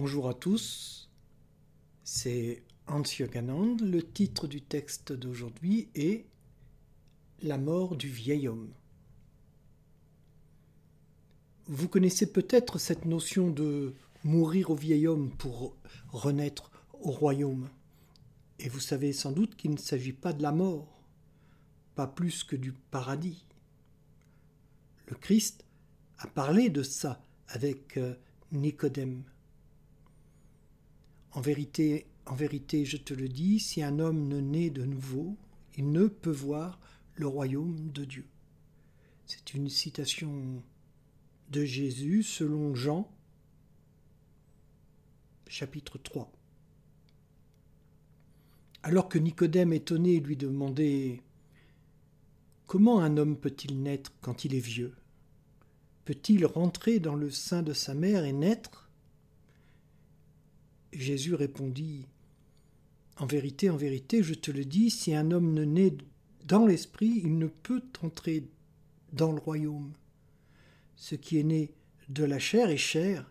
Bonjour à tous, c'est Hans. Le titre du texte d'aujourd'hui est La mort du vieil homme. Vous connaissez peut-être cette notion de mourir au vieil homme pour renaître au royaume. Et vous savez sans doute qu'il ne s'agit pas de la mort, pas plus que du paradis. Le Christ a parlé de ça avec euh, Nicodème. En vérité, je te le dis, si un homme ne naît de nouveau, il ne peut voir le royaume de Dieu. C'est une citation de Jésus selon Jean, chapitre 3. Alors que Nicodème, étonné, lui demandait Comment un homme peut-il naître quand il est vieux? Peut-il rentrer dans le sein de sa mère et naître? Jésus répondit En vérité, en vérité, je te le dis, si un homme ne naît dans l'esprit, il ne peut entrer dans le royaume. Ce qui est né de la chair est chair,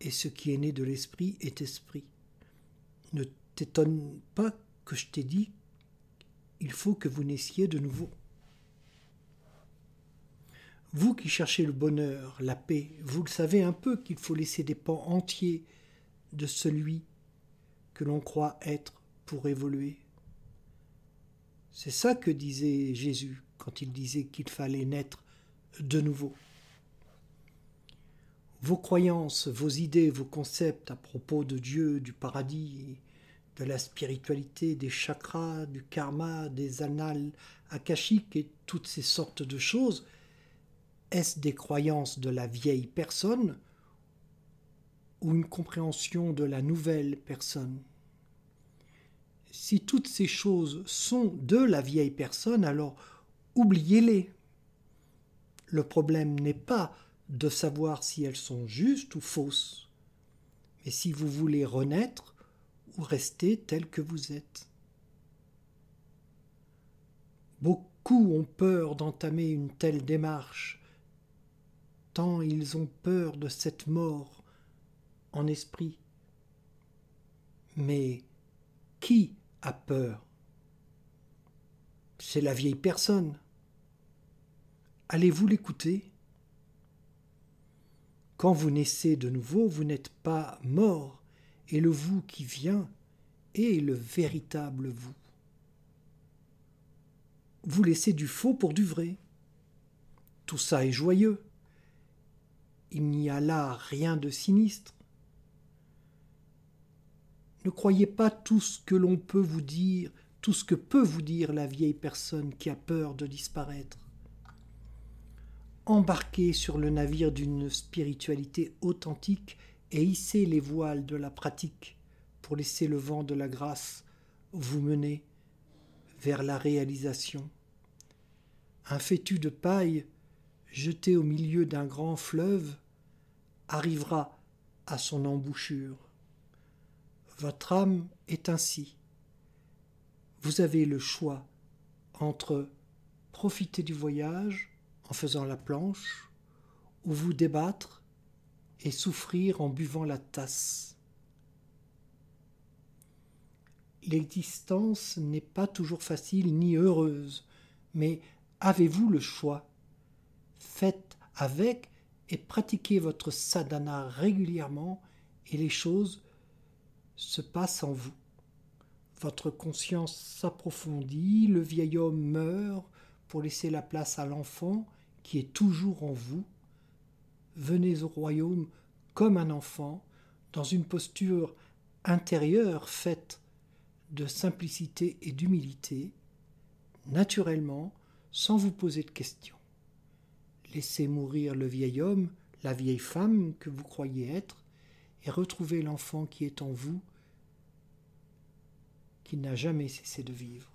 et ce qui est né de l'esprit est esprit. Ne t'étonne pas que je t'ai dit il faut que vous naissiez de nouveau. Vous qui cherchez le bonheur, la paix, vous le savez un peu qu'il faut laisser des pans entiers de celui que l'on croit être pour évoluer. C'est ça que disait Jésus quand il disait qu'il fallait naître de nouveau. Vos croyances, vos idées, vos concepts à propos de Dieu, du paradis, de la spiritualité, des chakras, du karma, des annales akashiques et toutes ces sortes de choses, est-ce des croyances de la vieille personne ou une compréhension de la nouvelle personne. Si toutes ces choses sont de la vieille personne, alors oubliez-les. Le problème n'est pas de savoir si elles sont justes ou fausses, mais si vous voulez renaître ou rester tel que vous êtes. Beaucoup ont peur d'entamer une telle démarche, tant ils ont peur de cette mort en esprit. Mais qui a peur? C'est la vieille personne. Allez-vous l'écouter? Quand vous naissez de nouveau, vous n'êtes pas mort, et le vous qui vient est le véritable vous. Vous laissez du faux pour du vrai. Tout ça est joyeux. Il n'y a là rien de sinistre. Ne croyez pas tout ce que l'on peut vous dire, tout ce que peut vous dire la vieille personne qui a peur de disparaître. Embarquez sur le navire d'une spiritualité authentique et hissez les voiles de la pratique pour laisser le vent de la grâce vous mener vers la réalisation. Un fétu de paille jeté au milieu d'un grand fleuve arrivera à son embouchure. Votre âme est ainsi. Vous avez le choix entre profiter du voyage en faisant la planche ou vous débattre et souffrir en buvant la tasse. L'existence n'est pas toujours facile ni heureuse, mais avez-vous le choix? Faites avec et pratiquez votre sadhana régulièrement et les choses se passe en vous. Votre conscience s'approfondit, le vieil homme meurt pour laisser la place à l'enfant qui est toujours en vous. Venez au royaume comme un enfant, dans une posture intérieure faite de simplicité et d'humilité, naturellement, sans vous poser de questions. Laissez mourir le vieil homme, la vieille femme que vous croyez être, et retrouvez l'enfant qui est en vous qui n'a jamais cessé de vivre.